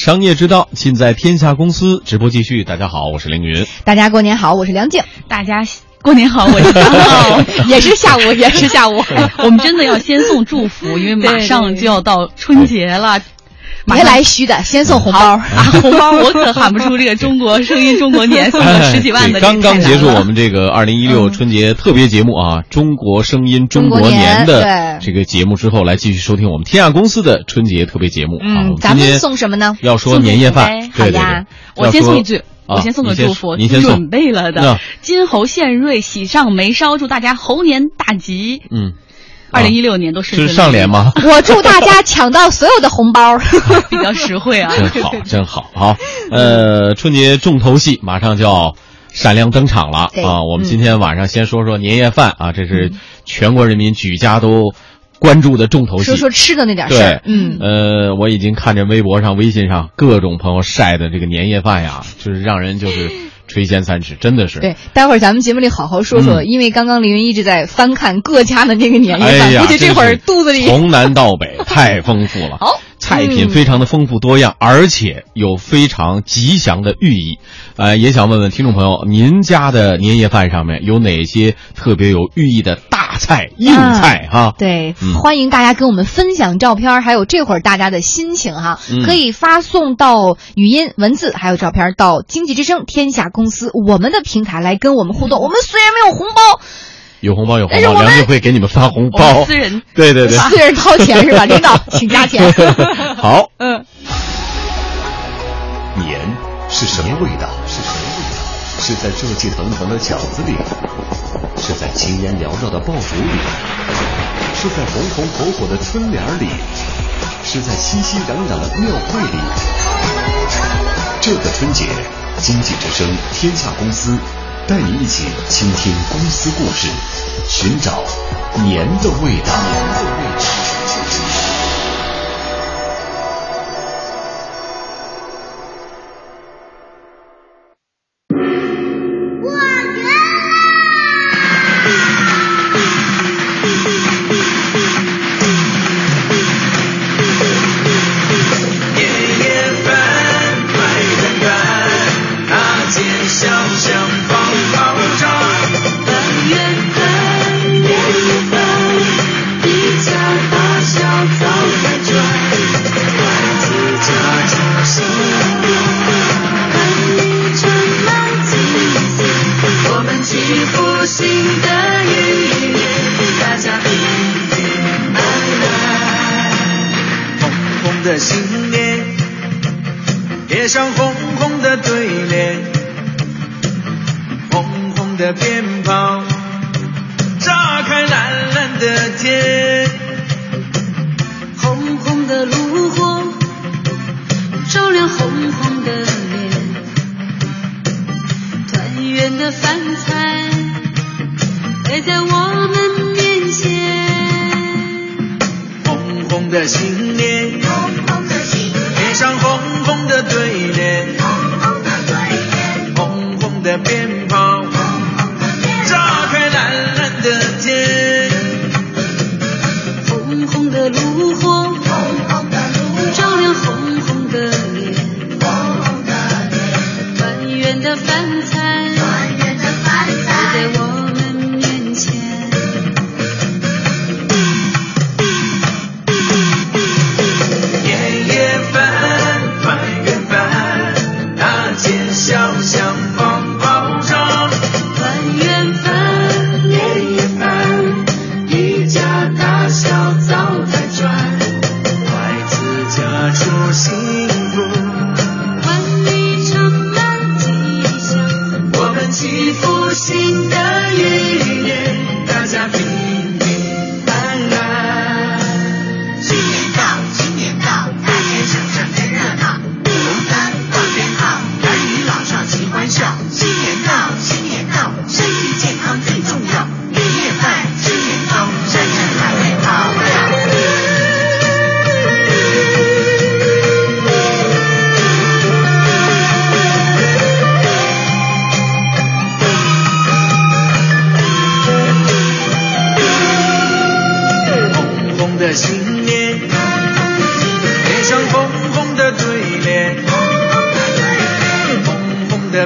商业之道尽在天下公司。直播继续，大家好，我是凌云。大家过年好，我是梁静。大家过年好，我是张浩。也是下午，也是下午。我们真的要先送祝福，因为马上就要到春节了。别来虚的，先送红包啊！红包我可喊不出这个中国声音中国年送了十几万的。刚刚结束我们这个二零一六春节特别节目啊，中国声音中国年的这个节目之后，来继续收听我们天下公司的春节特别节目啊。咱们送什么呢？要说年夜饭，好呀！我先送一句，我先送个祝福，您先准备了的，金猴献瑞，喜上眉梢，祝大家猴年大吉。嗯。二零一六年都是是上联吗？我祝大家抢到所有的红包，比较实惠啊！真好，真好，好。呃，春节重头戏马上就要闪亮登场了啊！我们今天晚上先说说年夜饭啊，这是全国人民举家都关注的重头戏。说说吃的那点事儿。嗯，呃，我已经看着微博上、微信上各种朋友晒的这个年夜饭呀，就是让人就是。垂涎三尺，真的是。对，待会儿咱们节目里好好说说，因为刚刚凌云一直在翻看各家的那个年夜饭，估计这会儿肚子里从南到北太丰富了。好。菜品非常的丰富多样，而且有非常吉祥的寓意，呃，也想问问听众朋友，您家的年夜饭上面有哪些特别有寓意的大菜硬菜哈？对，欢迎大家跟我们分享照片，还有这会儿大家的心情哈，可以发送到语音、文字还有照片到经济之声天下公司我们的平台来跟我们互动。我们虽然没有红包。有红包有红包，梁静会给你们发红包。私人对对对，私人掏钱是吧？领导请加钱。好，嗯。年是什么味道？是什么味道？是在热气腾腾的饺子里，是在青烟缭绕的爆竹里，是在红红火火的春联里，是在熙熙攘攘的庙会里。这个春节，经济之声天下公司。带你一起倾听公司故事，寻找年的味道。的在我们面前。红红的新年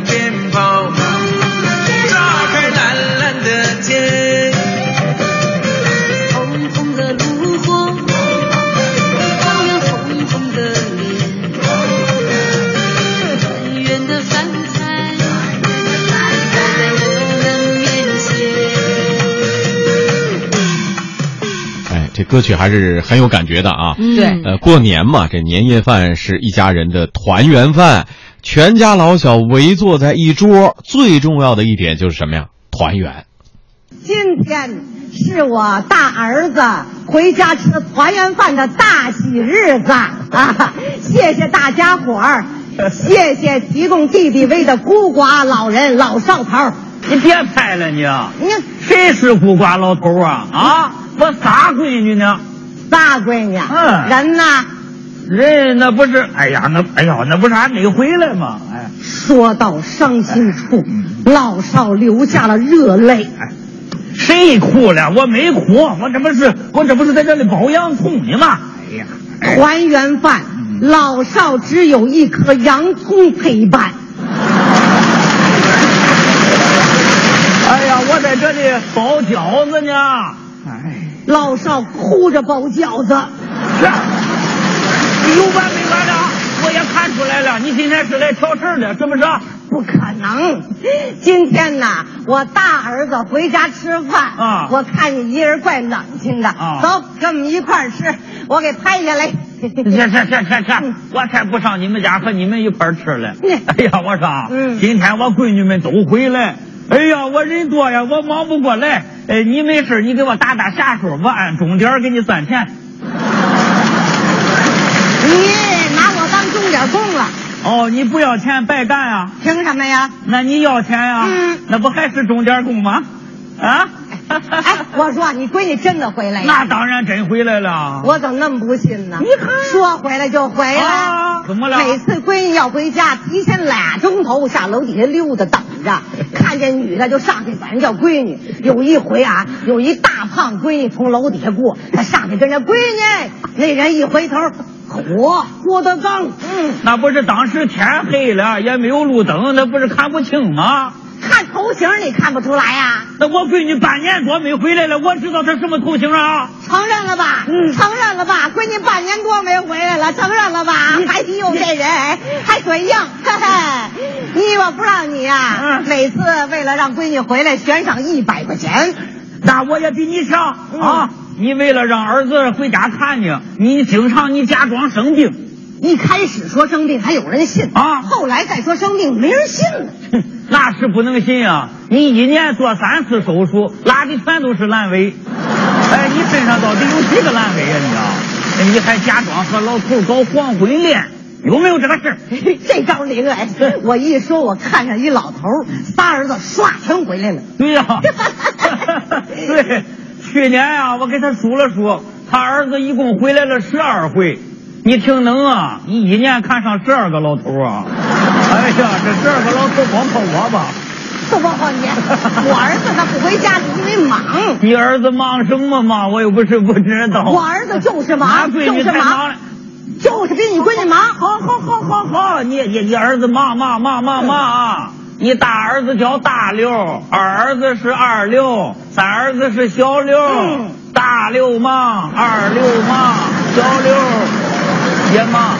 鞭炮，炸开蓝蓝的天。红红的炉火，照亮红红的脸。团圆的饭菜，摆在我们面前。哎，这歌曲还是很有感觉的啊。嗯对呃，过年嘛，这年夜饭是一家人的团圆饭，全家老小围坐在一桌，最重要的一点就是什么呀？团圆。今天是我大儿子回家吃团圆饭的大喜日子啊！谢谢大家伙儿，谢谢提供弟弟位的孤寡老人老少头儿。你别拍了你，你谁是孤寡老头啊？啊，我仨闺女呢，大闺女，嗯人呢？人那不是，哎呀，那哎呀，那不是还没回来吗？哎，说到伤心处，老少流下了热泪。谁哭了？我没哭，我这不是我这不是在这里包洋葱呢吗？哎呀，团圆饭，老少只有一颗洋葱陪伴。哎呀，我在这里包饺子呢。哎，老少哭着包饺子。是，有完没完了？我也看出来了，你今天是来挑事儿的，是不是？不可能！今天呐，我大儿子回家吃饭啊我看你一人怪冷清的，啊走，跟我们一块儿吃，我给拍下来。这这这这这，我才不上你们家和你们一块儿吃嘞！嗯哎呀，我说，嗯今天我闺女们都回来，哎呀，我人多呀，我忙不过来。哎，你没事，你给我打打下手，我按钟点给你算钱。你拿我当钟点工了，哦，你不要钱白干啊？凭什么呀？那你要钱呀？嗯那不还是钟点工吗？啊？哎，我说你闺女真的回来了？那当然真回来了。我怎么那么不信呢？你看说回来就回来，啊怎么了每次闺女要回家，提前俩钟头下楼底下溜达等着，看见女的就上去管人叫闺女。有一回啊，有一大胖闺女从楼底下过，他上去跟人家闺女，那人一回头，嚯，郭德纲，嗯，那不是当时天黑了，也没有路灯，那不是看不清吗？看头型你看不出来呀、那我闺女半年多没回来了，我知道她什么头型啊？承认了吧？嗯承认了吧？闺女半年多没回来了，承认了吧？还有这人还嘴硬，嘿嘿！你我不让你呀、嗯每次为了让闺女回来，悬赏一百块钱。那我也比你强嗯啊！你为了让儿子回家看你，你经常你假装生病，一开始说生病还有人信啊后来再说生病没人信了。那是不能信啊！你一年做三次手术，拉的全都是阑尾。哎，你身上到底有几个阑尾呀、你啊？哎你还假装和老头搞黄昏恋，有没有这个事儿？这招灵哎！我一说，我看上一老头儿，仨儿子唰全回来了。对呀、对，去年啊、我给他数了数，他儿子一共回来了十二回。你挺能啊！你一年看上十二个老头啊！哎呀，这十二个老头光靠我吧？不不不，你 我儿子他不回家是因为忙，你儿子忙什么忙？我又不是不知道。我儿子就是忙，那闺女就是忙。就是比你闺女忙。好好好好好，你你你儿子忙忙忙忙忙啊！你大儿子叫大刘，二儿子是二刘，三儿子是小刘。嗯大刘忙，二刘忙，小刘也忙。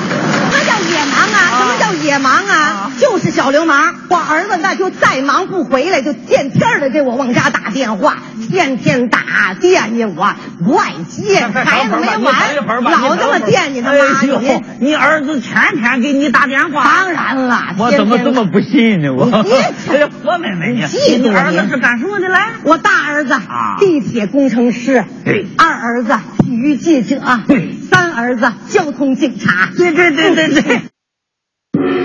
什么叫野忙啊？就是小流氓。我儿子那就再忙不回来，就见天儿的给我往家打电话，天天打惦记我，不爱接，孩子没完，老这么惦记他妈哎呦你。你儿子天天给你打电话。当然了，我怎么这么不信呢？我你别哎呀，我妹妹你？嫉妒你儿子是干什么的来？我大儿子啊地铁工程师，对二儿子体育记者，对三儿子交通警察。对对对对对。Thank you.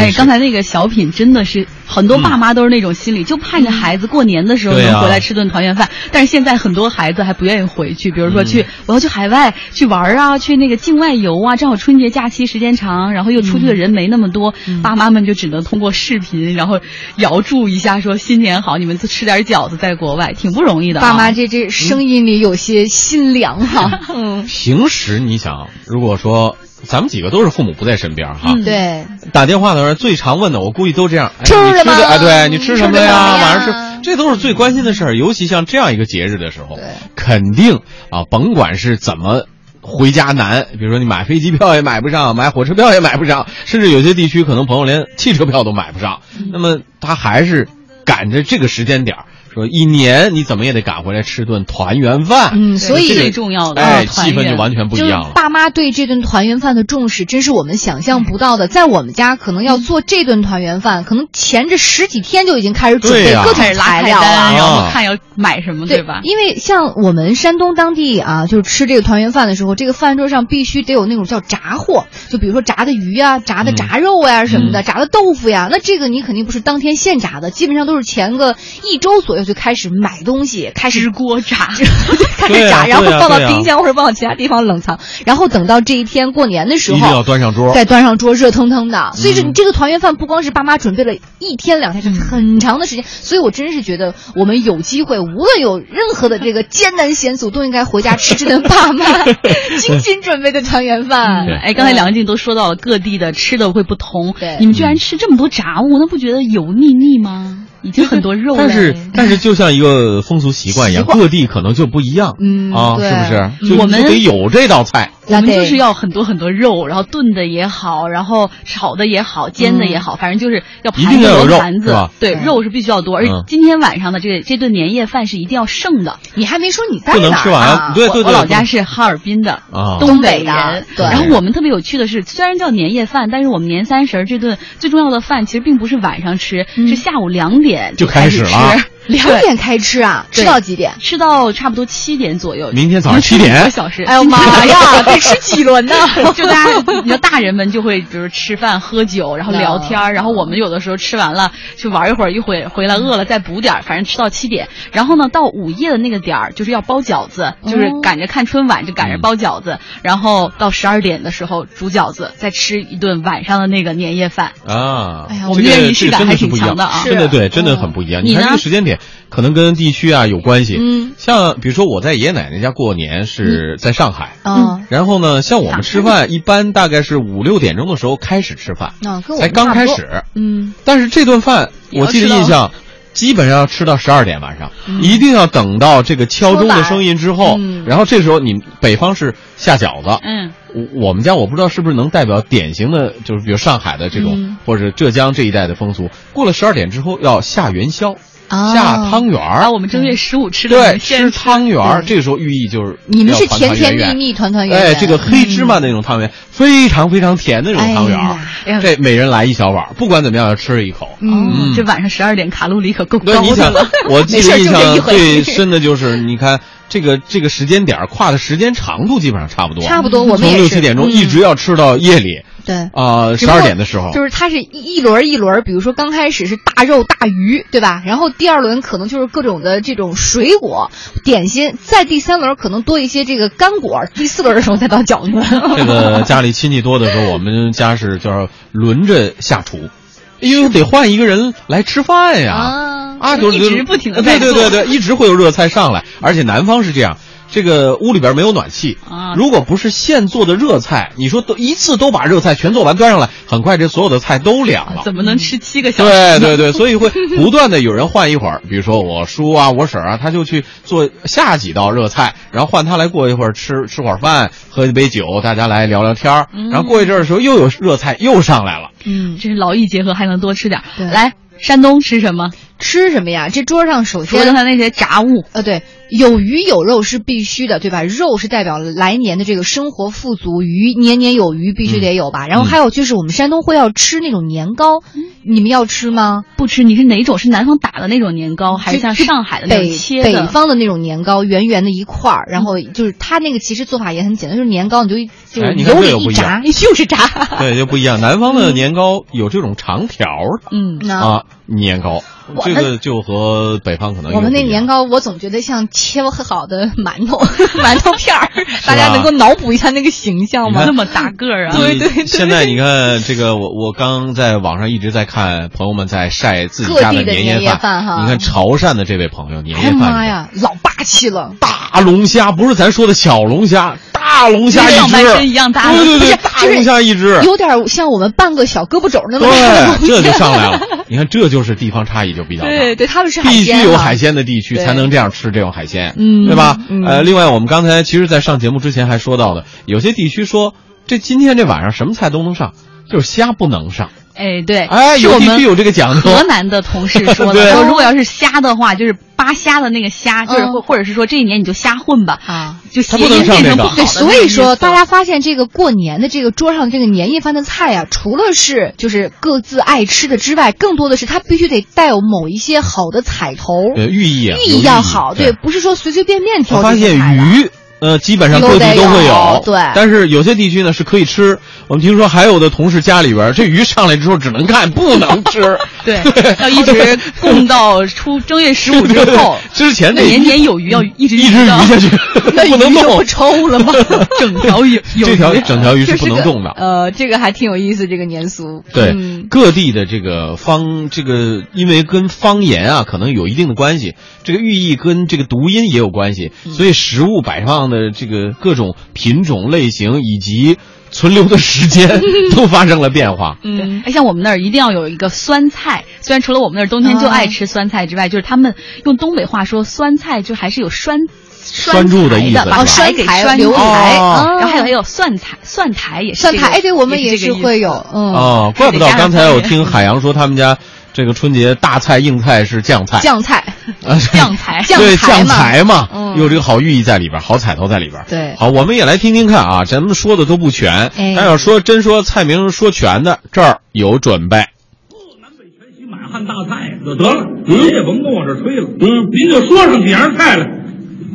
哎，刚才那个小品真的是很多爸妈都是那种心理，就盼着孩子过年的时候能回来吃顿团圆饭。但是现在很多孩子还不愿意回去，比如说去、我要去海外去玩啊，去那个境外游啊，正好春节假期时间长，然后又出去的人没那么多，爸妈们就只能通过视频，然后遥祝一下，说新年好，你们吃点饺子，在国外挺不容易的、啊。爸妈这这声音里有些心凉哈。嗯，平时你想，如果说咱们几个都是父母不在身边哈，嗯对，打电话的时候最常问的，我估计都这样。哎吃你什么哎，对你吃什么呀？晚上吃，这都是最关心的事儿。尤其像这样一个节日的时候对，肯定啊，甭管是怎么。回家难，比如说你买飞机票也买不上，买火车票也买不上，甚至有些地区可能朋友连汽车票都买不上。那么他还是赶着这个时间点儿，说一年你怎么也得赶回来吃顿团圆饭。嗯，所以最重要的哎，气氛就完全不一就是样了。爸妈对这顿团圆饭的重视，真是我们想象不到的。在我们家，可能要做这顿团圆饭，可能前这十几天就已经开始准备各种开始拉材料了。然后啊看要买什么，对吧？因为像我们山东当地啊，就是吃这个团圆饭的时候，这个饭桌上必须得有那种叫炸货，就比如说炸的鱼啊、炸的炸肉呀、什么的，嗯炸的豆腐呀。那这个你肯定不是当天现炸的，基本上都是前个一周左右就开始买东西，开始支锅炸，开始炸，啊然后放到冰箱或者放到其他地方冷藏，然后等到这一天过年的时候一定要候。端上桌。再端上桌，热腾腾的。所以说，嗯你这个团圆饭不光是爸妈准备了一天两天，是很长的时间。所以我真是觉得，我们有机会，无论有任何的这个艰难险阻，都应该回家吃这顿爸妈 精心准备的团圆饭。哎，刚才梁静都说到了各地的吃的会不同，对你们居然吃这么多炸物，那不觉得油腻腻吗？已经很多肉了，但是但是就像一个风俗习惯一样，各地可能就不一样，嗯啊，是不是？我们就得有这道菜，我们就是要很多很多肉，然后炖的也好，然后炒的也好，煎的也好，反正就是要一盘很定要有肉多盘子，对，对肉是必须要多，而今天晚上的这这顿年夜饭是一定要剩的。你还没说你在不能哪儿吃完啊？对对对，我我老家是哈尔滨的，啊。东北的人。对。然后我们特别有趣的是，虽然叫年夜饭，但是我们年三十儿这顿最重要的饭其实并不是晚上吃，嗯。是下午两点就开始吃始了。两点开吃啊，吃到几点？吃到差不多七点左右。明天早上七点一个小时。哎呦妈呀，得吃几轮呢？就大家，你知道大人们就会，比如吃饭、喝酒，然后聊天儿，然后我们有的时候吃完了去玩一会儿，一会回来饿了再补点儿，反正吃到七点。然后呢，到午夜的那个点儿，就是要包饺子，就是哦赶着看春晚，就赶着包饺子。然后到十二点的时候煮饺子，再吃一顿晚上的那个年夜饭。啊，哎呀我们这个仪式感还挺是不一样强的啊真的对，真的很不一样。你呢这个时间点，可能跟地区啊有关系。嗯，像比如说我在爷爷奶奶家过年是在上海，嗯，然后呢，像我们吃饭一般大概是五六点钟的时候开始吃饭，那跟我才刚开始。嗯，但是这顿饭我记得印象。基本上要吃到十二点晚上，嗯。一定要等到这个敲钟的声音之后，嗯。然后这时候你北方是下饺子，嗯，我我们家我不知道是不是能代表典型的，就是比如上海的这种，嗯。或者浙江这一带的风俗。过了十二点之后要下元宵，啊下汤圆儿，啊我们正月十五吃的对，吃汤圆儿，这个时候寓意就是你们是甜甜蜜蜜、团团圆圆。哎，这个黑芝麻那种汤圆，非常非常甜的那种汤圆儿哎，这每人来一小碗儿，不管怎么样要吃一口。嗯嗯这晚上十二点卡路里可够对，你想高的了。，我 记印象最深的就是，你看这个这个时间点儿跨的时间长度基本上差不多，差不多我们从六七点钟嗯一直要吃到夜里对。啊十二点的时候，就是它是一一轮一轮，比如说刚开始是大肉大鱼，对吧？然后第二轮可能就是各种的这种水果点心，在第三轮可能多一些这个干果，第四轮的时候再到饺子。这个家里亲戚多的时候，我们家是叫轮着下厨，因为得换一个人来吃饭呀。啊啊，就是一直不停的对对对对，一直会有热菜上来，而且南方是这样。这个屋里边没有暖气啊如果不是现做的热菜，你说都一次都把热菜全做完端上来，很快这所有的菜都凉了。怎么能吃七个小时？对对对，所以会不断的有人换一会儿，比如说我叔啊、我婶啊，他就去做下几道热菜，然后换他来过一会儿吃吃会儿饭，喝一杯酒，大家来聊聊天儿嗯然后过一阵儿的时候又有热菜又上来了。嗯，这是劳逸结合，还能多吃点。对来，山东吃什么？吃什么呀？这桌上首除了刚先才那些杂物，呃对，有鱼有肉是必须的，对吧？肉是代表来年的这个生活富足，鱼年年有余必须得有吧。然后还有就是我们山东会要吃那种年糕，你们要吃吗？不吃，你是哪种？是南方打的那种年糕，还是像上海的那种北切的？北方的那种年糕，圆圆的一块儿，然后就是它那个其实做法也很简单，就是年糕你就一就是油里一炸，样就是炸。对，就不一样。南方的年糕有这种长条的嗯，啊，年糕，这个就和北方可能我们那年糕，我总觉得像切好的馒头、馒头片儿，大家能够脑补一下那个形象吗？那么大个儿啊！对对对现在你看这个，我我刚在网上一直在看朋友们在晒自己家的年夜饭。哈你看潮汕的这位朋友年哎呀夜饭，妈呀，老霸气了！大龙虾不是咱说的小龙虾，大龙虾一只，身一样大对对对，大龙虾一只，有点像我们半个小胳膊肘那么大对，这就上来了。你看，这就是地方差异就比较大。对对，他们是必须有海鲜的地区才能这样吃这种海鲜，嗯对吧？嗯呃，另外我们刚才其实，在上节目之前还说到的，有些地区说这今天这晚上什么菜都能上，就是虾不能上。哎，对，哎，是我们有地区有这个讲究。河南的同事 说的，说如果要是虾的话，就是扒虾的那个虾，就是嗯或或者是说这一年你就瞎混吧，啊。就谐音变成不好对所以说大家发现这个过年的这个桌上这个年夜饭的菜啊，除了是就是各自爱吃的之外，更多的是它必须得带有某一些好的彩头，呃，寓意啊寓意要好，对对，。不是说随随便便挑我发现鱼，呃，基本上各地都会有对但是有些地区呢是可以吃。我们听说还有的同事家里边儿，这鱼上来之后只能看不能吃，对，要一直 供到出正月十五之后，之前这那年年有余要一直一直鱼下去，那不能动鱼就不。抽了吗？整条鱼有这条鱼整条鱼是不能动的。呃，这个还挺有意思，这个年俗。对，嗯各地的这个方，这个因为跟方言啊可能有一定的关系，这个寓意跟这个读音也有关系，嗯。所以食物摆放的这个各种品种类型以及存留的时间 都发生了变化。嗯，哎，像我们那儿一定要有一个酸菜，虽然除了我们那儿冬天就爱吃酸菜之外，就是他们用东北话说酸菜，就还是有酸拴住的意思把是吧？柴给拴留住台哦。然后还有还有蒜苔，蒜苔也是蒜苔，哎，对我们也是会有，嗯，哦，怪不得刚才我听海洋说他们家这个春节大菜硬菜是酱菜，酱菜，啊酱菜酱对酱菜嘛，嗯有这个好寓意在里边，好彩头在里边。对好，我们也来听听看啊，咱们说的都不全，哎但要说真说菜名说全的，这儿有准备。南北全席满汉大菜就得了，您也甭跟我这吹了，嗯，您就说上几样菜来，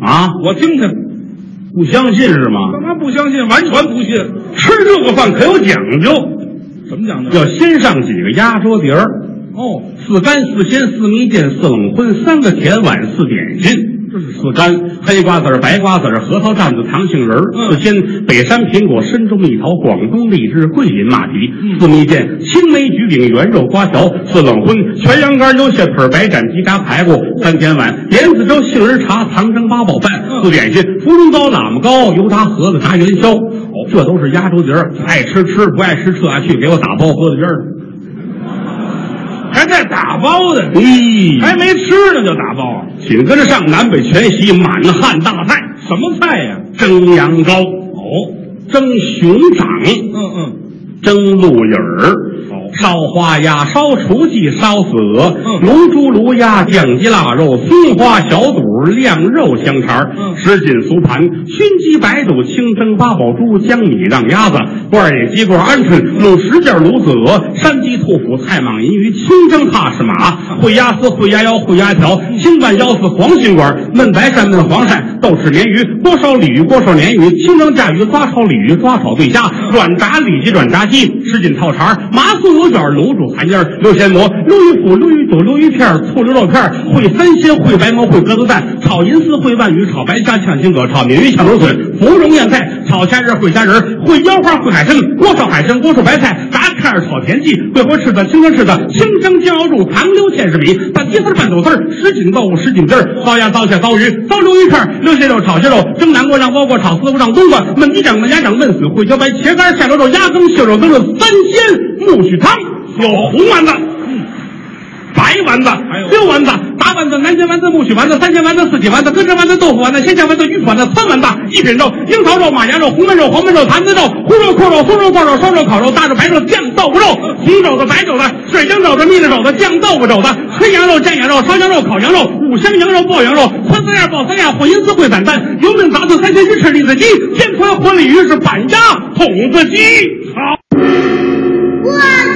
啊，我听听。不相信是吗？干嘛不相信？完全不信。吃这个饭可有讲究，什么讲究？要先上几个压桌碟儿。哦，四干、四鲜、四蜜饯、四冷荤，三个甜碗，四点心。四干：黑瓜子儿、白瓜子儿、核桃蛋子、糖杏仁儿；四鲜：北山苹果、深州蜜桃、广东荔枝、桂林马蹄；四蜜饯：青梅橘饼、圆肉瓜条；四冷荤：全羊肝、牛蟹腿、白斩鸡炸排骨；三甜碗：莲子粥、杏仁茶、糖蒸八宝饭；四点心：芙蓉糕、喇嘛糕、油炸盒子、炸元宵。哦，这都是压轴碟儿，爱吃吃，不爱吃撤下去，给我打包喝到边儿。还在打包的，咦，还没吃呢就打包啊，紧跟着上南北全席满汉大菜，什么菜呀、蒸羊羔，哦，蒸熊掌，嗯嗯，蒸鹿尾儿，哦，烧花鸭，烧雏鸡，烧子鹅，嗯，卤猪卤鸭，酱鸡腊肉，松花小肚，晾肉香肠，嗯，什锦酥盘，熏鸡白肚，清蒸八宝猪，江米让鸭子，罐儿野鸡，罐鹌鹑，卤十件，卤子鹅，山鸡兔脯，菜蟒银鱼，清蒸哈士马，烩鸭丝，烩鸭腰，烩鸭条，清拌腰丝，黄心管，焖白鳝，焖黄鳝，豆豉鲶鱼，锅烧鲤鱼，锅烧鲶鱼，清蒸甲鱼，抓炒鲤鱼，抓炒对虾，软炸里脊，软炸鸡，什锦套肠，麻酥卤煮寒烟，溜鲜蘑，溜鱼脯，溜鱼肚，溜鱼片，醋溜肉片，烩三鲜，烩白毛，烩鸽子蛋，炒银丝，烩鳗鱼，炒白虾，炝青蛤，炒鲶鱼，炝芦笋，芙蓉燕菜，炒虾仁，烩虾仁，烩腰花，烩海参，锅烧海参，锅烧白菜，炸片儿，炒田鸡，桂花翅子，清蒸翅子，清蒸酱油柱，糖溜芡实米，拌鸡丝，拌豆丝儿，什锦豆腐，什锦汁儿，糟鸭，糟蟹，糟鱼，糟溜鱼片儿，溜蟹肉，炒蟹肉，蒸南瓜，让包瓜，炒丝瓜，让冬瓜，焖鸡掌，焖鸭掌，焖死烩茭白，茄干，下溜肉，鸭羹，蟹肉羹，三鲜木须汤，有红丸子。白丸子、溜丸子、打丸子、南煎丸子、木须丸子、三鲜丸子、四季丸子、鸽子丸子、豆腐丸子、鲜酱丸子、鱼丸子、三丸子、一品肉、樱桃肉、马牙肉、红焖肉、黄焖肉、坛子肉、胡肉、扣肉、松肉、爆肉、烧肉、烤肉、大肉、白肉、酱豆腐肉、红肘子、白肘子、水晶肘子、蜜了肘子、酱豆腐肘子、黑羊肉、酱羊肉、烧羊肉、烤羊肉、五香羊肉、爆羊肉、酸丝样、爆三样、混银丝、烩散蛋、油焖杂子、三鲜鱼翅、栗子鸡、天川活鲤鱼是板鸭、筒子鸡。好。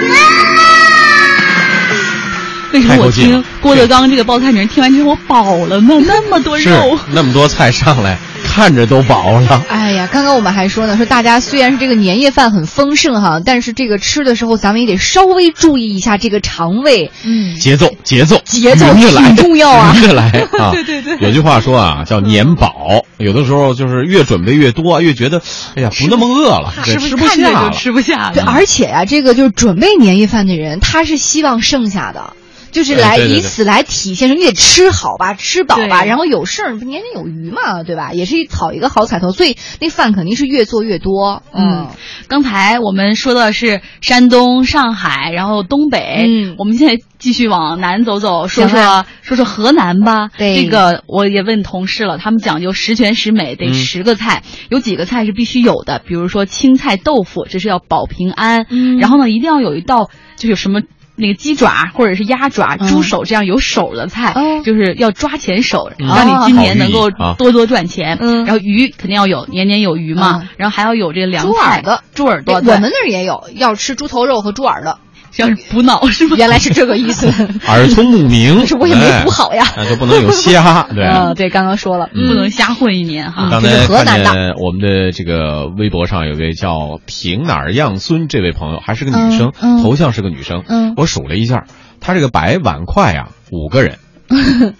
为什么我听郭德纲这个报菜名，听完之后我饱了呢？那么多肉，那么多菜上来，看着都饱了。哎呀，刚刚我们还说呢，说大家虽然是这个年夜饭很丰盛哈，但是这个吃的时候咱们也得稍微注意一下这个肠胃。嗯，节奏，节奏，节奏越来，挺重要啊匀着来 啊！对对对有句话说啊，叫年饱。有的时候就是越准备越多，越觉得，哎呀，不那么饿了，对是不是吃不下了。吃不下对，了？而且啊，这个就是准备年夜饭的人，他是希望剩下的。就是来哎对对对以此来体现出你得吃好吧，吃饱吧，然后有事儿不年年有余嘛，对吧？也是讨一个好彩头，所以那饭肯定是越做越多。嗯，刚才我们说的是山东、上海，然后东北。嗯我们现在继续往南走走，说说说说河南吧。对这个我也问同事了，他们讲究十全十美，得嗯十个菜，有几个菜是必须有的，比如说青菜豆腐，这是要保平安。嗯然后呢，一定要有一道就是什么。那个鸡爪或者是鸭爪、嗯猪手这样有手的菜，哦就是要抓钱手，嗯让你今年能够多多赚钱。嗯然后鱼肯定要有，年年有余嘛。嗯然后还要有这个凉猪菜耳朵，猪耳朵，我们那儿也有，要吃猪头肉和猪耳朵。像是补脑是吗？原来是这个意思。耳聪目明，可是我也没补好呀哎 那就不能有瞎，对。嗯，对，刚刚说了，不能瞎混一年哈。刚才看河南的见我们的这个微博上有位叫平哪儿样孙这位朋友，还是个女生，头像是个女生。嗯我数了一下，她这个摆碗筷啊，五个人。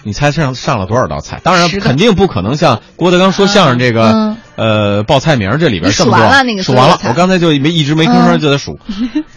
你猜上上了多少道菜？当然肯定不可能像郭德纲说相声这个、嗯呃报菜名这里边你这么多。数完了那个数完了我刚才就没一直没吭声嗯就在数，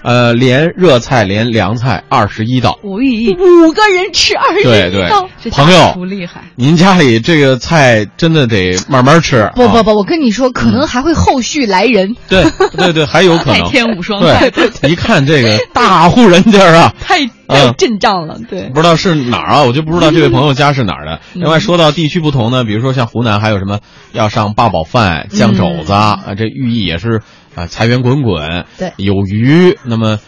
呃，连热菜连凉菜二十一道。五亿，五个人吃二十对对道。朋友不厉害。您家里这个菜真的得慢慢吃。啊不不不，我跟你说，可能还会后续来人。对对对，还有可能 太天无双菜对，一看这个大户人家啊，太太有阵仗了，对。不知道是哪儿啊，我就不知道这位朋友家是哪儿的。另外说到地区不同呢，比如说像湖南还有什么要上八宝饭、酱肘子啊，这寓意也是啊财源滚滚，对有余。那么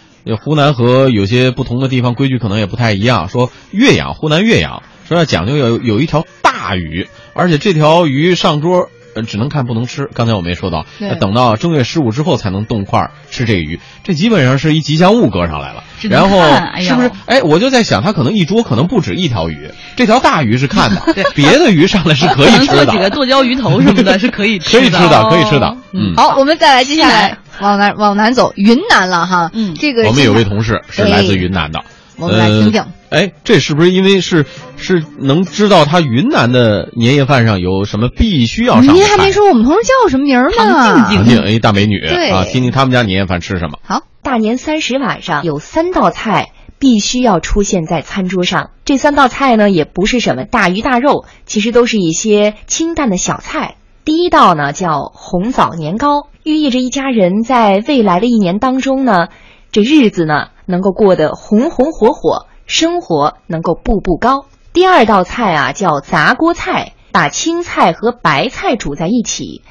湖南和有些不同的地方规矩可能也不太一样。说岳阳，湖南岳阳说要讲究有有一条大鱼，而且这条鱼上桌。呃，只能看不能吃。刚才我们也说到，等到正月十五之后才能动筷儿吃这个鱼，这基本上是一吉祥物搁上来了。然后哎是不是？哎，我就在想，他可能一桌可能不止一条鱼，这条大鱼是看的，别的鱼上来是可以吃 能做几个的，剁椒鱼头什么的，是可以吃可以吃的，可以吃的。嗯，好，我们再来接下来往南往南走，云南了哈。嗯这个我们有位同事是来自云南的，我们来听听呃。哎，这是不是因为是是能知道他云南的年夜饭上有什么必须要上？您还没说我们同事叫什么名儿呢？静唐静，哎，大美女对啊，听听他们家年夜饭吃什么。好，大年三十晚上有三道菜必须要出现在餐桌上。这三道菜呢，也不是什么大鱼大肉，其实都是一些清淡的小菜。第一道呢叫红枣年糕，寓意着一家人在未来的一年当中呢，这日子呢能够过得红红火火，生活能够步步高。第二道菜啊叫杂锅菜，把青菜和白菜煮在一起，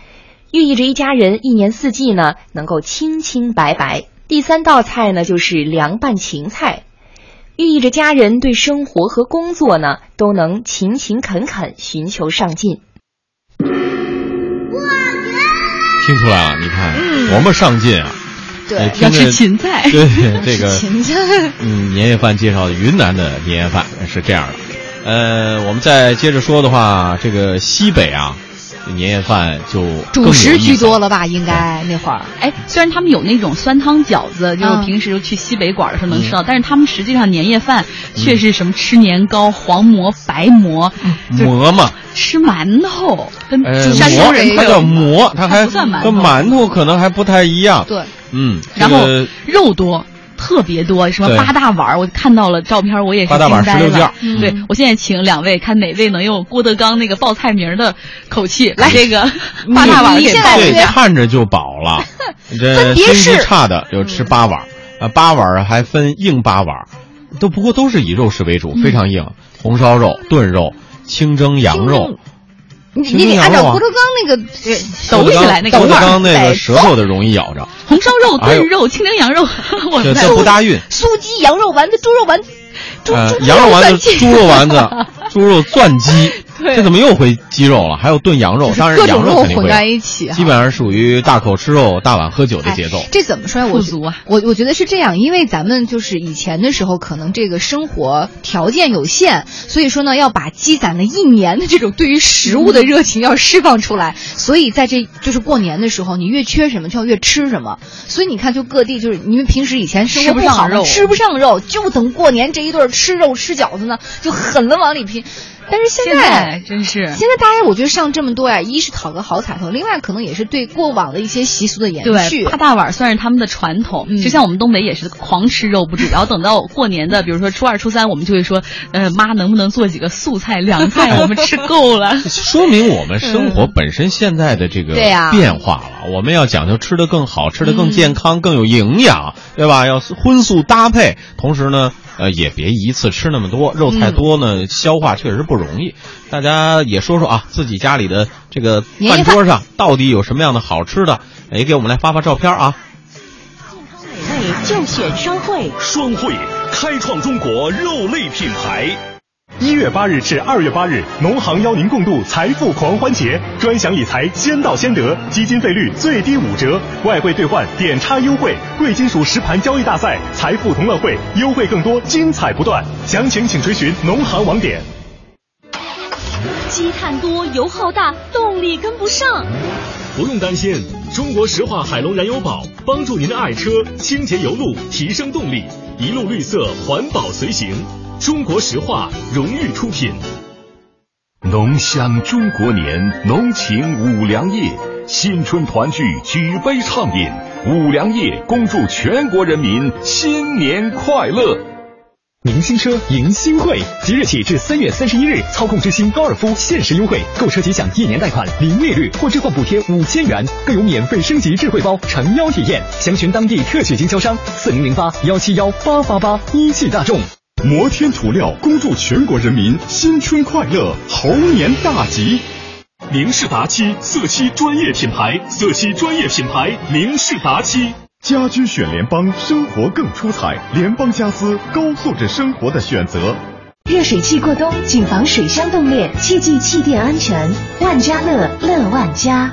寓意着一家人一年四季呢能够清清白白。第三道菜呢就是凉拌芹菜，寓意着家人对生活和工作呢都能勤勤恳恳，寻求上进。听出来了，你看多么上进啊！对要吃芹菜。对这个芹菜。嗯，年夜饭介绍的云南的年夜饭是这样的。呃，我们再接着说的话，这个西北啊，年夜饭就主食居多了吧？应该那会儿。哎，虽然他们有那种酸汤饺子，就是嗯平时去西北馆的时候能吃到，但是他们实际上年夜饭却是什么吃年糕、黄馍、白馍，馍嘛，吃馒头，跟呃，山东人馍它叫馍，它还不算馒头跟馒头可能还不太一样。对，嗯，然后肉多。特别多，什么八大碗儿，我看到了照片，我也是八大碗惊呆16件儿了。嗯对我现在请两位，看哪位能用郭德纲那个报菜名儿的口气来这个八大碗儿你给先来对报一下。看着就饱了。这分别是差的就吃八碗，啊，八碗还分硬八碗。都不过都是以肉食为主，非常硬，红烧肉、炖肉、清蒸羊肉。你你得按照郭德纲那个抖起来那个郭德纲那哎个舌头的容易咬着。红烧肉、炖肉、清蒸羊肉，我这这不搭韵。酥鸡、羊肉丸子、猪肉丸子。猪呃，猪羊肉丸子、猪肉丸子、猪肉钻鸡，对这怎么又回鸡肉了？还有炖羊肉，当然各种羊肉混在一起哈基本上属于大口吃肉、大碗喝酒的节奏。这怎么说呀？我富足啊我我觉得是这样，因为咱们就是以前的时候，可能这个生活条件有限，所以说呢，要把积攒了一年的这种对于食物的热情要释放出来。所以在这就是过年的时候，你越缺什么就要越吃什么。所以你看，就各地就是因为平时以前生活吃不上好吃不上肉，就等过年这一顿吃肉吃饺子呢，就狠了往里拼。但是现现在真是现在大家我觉得上这么多呀，一是讨个好彩头，另外可能也是对过往的一些习俗的延续对，。八大碗算是他们的传统，嗯就像我们东北也是狂吃肉不止，然后等到过年的，比如说初二、初三，我们就会说，呃，妈能不能做几个素菜、凉菜，我们吃够了。说明我们生活本身现在的这个对呀变化了，我们要讲究吃的更好，吃的更健康、更有营养，对吧？要荤素搭配，同时呢，呃，也别一次吃那么多，肉太多呢，消化确实不不容易。大家也说说啊，自己家里的这个饭桌上到底有什么样的好吃的，也给我们来发发照片啊。健康美味就选双汇。双汇开创中国肉类品牌。一月八日至二月八日，农行邀您共度财富狂欢节，专享理财先到先得，基金费率最低五折，外汇兑换点差优惠，贵金属实盘交易大赛，财富同乐会优惠更多，精彩不断。详情请垂询农行网点。积碳多，油耗大，动力跟不上。不用担心，中国石化海龙燃油宝帮助您的爱车清洁油路，提升动力，一路绿色环保随行。中国石化荣誉出品。浓香中国年，浓情五粮液，新春团聚，举杯畅饮。五粮液恭祝全国人民新年快乐。迎新车，迎新会，即日起至三月三十一日，操控之星高尔夫限时优惠，购车即享一年贷款零利率或置换补贴五千元，更有免费升级智慧包诚邀体验。详询当地特许经销商四零零八幺七幺八八八。一汽大众。摩天涂料恭祝全国人民新春快乐，猴年大吉。明仕达漆色漆专业品牌，色漆专业品牌明仕达七。家居选联邦，生活更出彩。联邦家私，高素质生活的选择。热水器过冬，谨防水箱冻裂，切记气垫安全。万家乐，乐万家。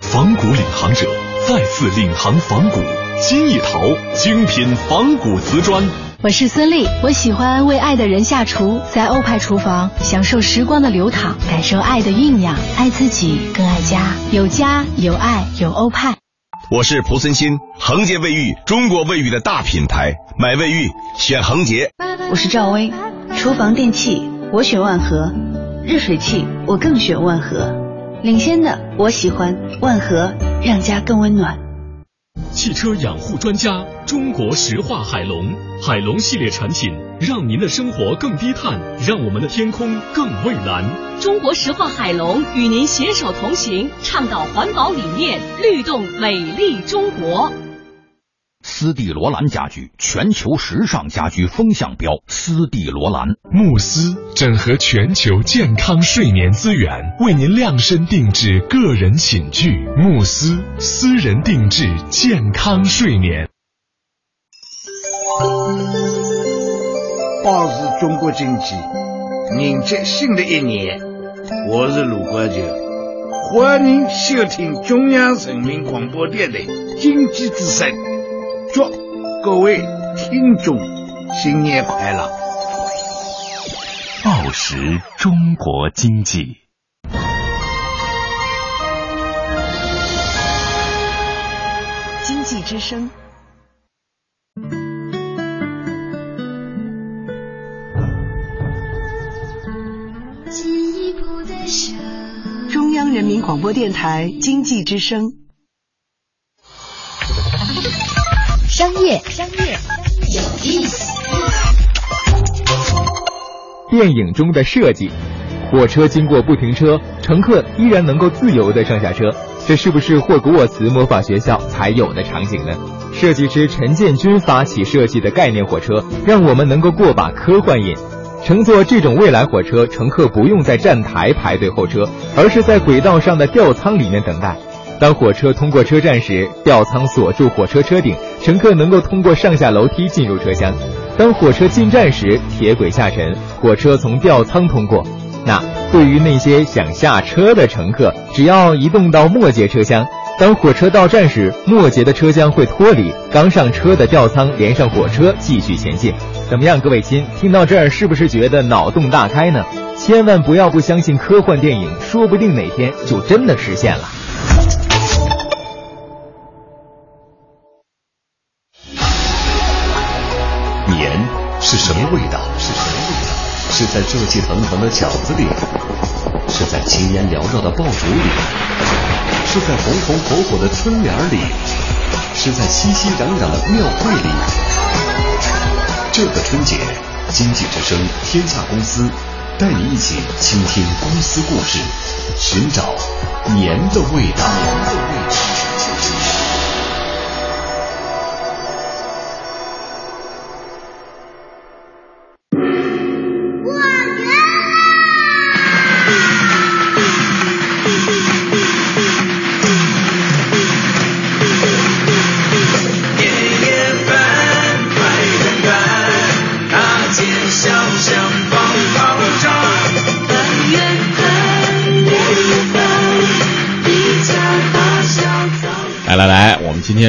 仿古领航者再次领航仿古，金一陶精品仿古瓷砖。我是孙俪，我喜欢为爱的人下厨，在欧派厨房享受时光的流淌，感受爱的酝酿，爱自己更爱家，有家有爱有欧派。我是蒲森新，恒洁卫浴，中国卫浴的大品牌，买卫浴选恒洁。我是赵薇，厨房电器我选万和，热水器我更选万和，领先的我喜欢万和，让家更温暖。汽车养护专家，中国石化海龙，海龙系列产品，让您的生活更低碳，让我们的天空更蔚蓝。中国石化海龙与您携手同行，倡导环保理念，律动美丽中国。斯蒂罗兰家居，全球时尚家居风向标。斯蒂罗兰慕斯整合全球健康睡眠资源，为您量身定制个人寝具。慕斯私人定制健康睡眠。保持中国经济，迎接新的一年。我是鲁国球，欢迎收听中央人民广播电台经济之声。祝各位听众新年快乐！报时中国经济，经济之声。中央人民广播电台经济之声。商业，商业有意思。电影中的设计，火车经过不停车，乘客依然能够自由的上下车。这是不是霍格沃茨魔法学校才有的场景呢？设计师陈建军发起设计的概念火车，让我们能够过把科幻瘾。乘坐这种未来火车，乘客不用在站台排队候车，而是在轨道上的吊舱里面等待。当火车通过车站时，吊舱锁住火车车顶，乘客能够通过上下楼梯进入车厢。当火车进站时，铁轨下沉，火车从吊舱通过。那对于那些想下车的乘客，只要移动到末节车厢。当火车到站时，末节的车厢会脱离，刚上车的吊舱连上火车继续前进。怎么样，各位亲，听到这儿是不是觉得脑洞大开呢？千万不要不相信科幻电影，说不定哪天就真的实现了。年是什么味道？是什么味道？是在热气腾腾的饺子里，是在青烟缭绕的爆竹里，是在红红火火的春联里，是在熙熙攘攘的庙会里。这个春节，经济之声天下公司带你一起倾听公司故事，寻找年的味道。年的味道。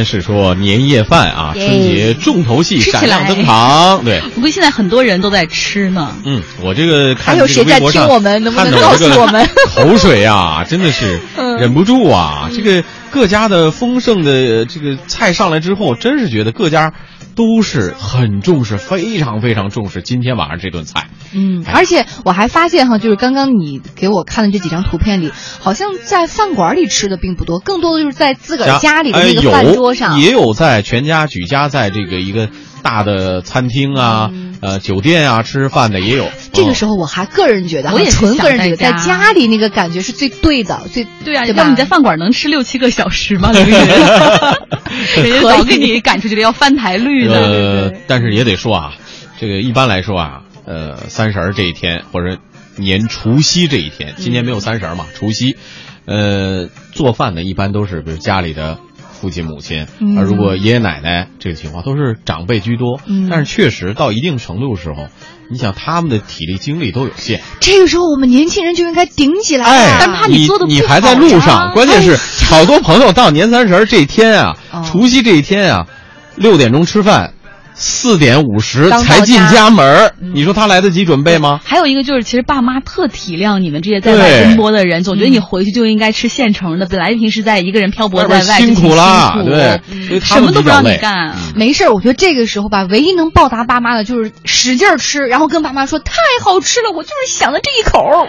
是说年夜饭啊，春节重头戏闪亮登场。对，不过现在很多人都在吃呢。嗯，我这个看还有谁在这个微博上听我们能不能告诉我们 口水啊，真的是 嗯忍不住啊！这个各家的丰盛的这个菜上来之后，真是觉得各家都是很重视，非常非常重视今天晚上这顿菜。嗯，而且我还发现哈，就是刚刚你给我看的这几张图片里，好像在饭馆里吃的并不多，更多的就是在自个儿家里的那个饭桌上。哎、有也有在全家举家在这个一个大的餐厅啊、呃酒店啊吃饭的也有。嗯这个时候，我还个人觉得，我也纯个人觉得，在家家里那个感觉是最对的，最对啊，要不你在饭馆能吃六七个小时吗？人家早给你赶出去了，要翻台率呢。呃，但是也得说啊，这个一般来说啊，呃，三十儿这一天或者年除夕这一天，今年没有三十儿嘛，除夕，呃，做饭的一般都是比如家里的父亲母亲，嗯。而如果爷爷奶奶这个情况都是长辈居多，嗯。但是确实到一定程度的时候，你想他们的体力精力都有限，这个时候我们年轻人就应该顶起来但怕你做的你还在路上，关键是好多朋友到年三十儿这一天啊，哦。除夕这一天啊，六点钟吃饭，四点五十才进家家门儿你说他来得及准备吗？还有一个就是，其实爸妈特体谅你们这些在外奔波的人，总觉得你回去就应该吃现成的。本来平时在一个人漂泊在外辛苦啦辛苦。对。所以他们什么都不让你干。没事儿，我觉得这个时候吧，唯一能报答爸妈的就是使劲吃，然后跟爸妈说太好吃了，我就是想了这一口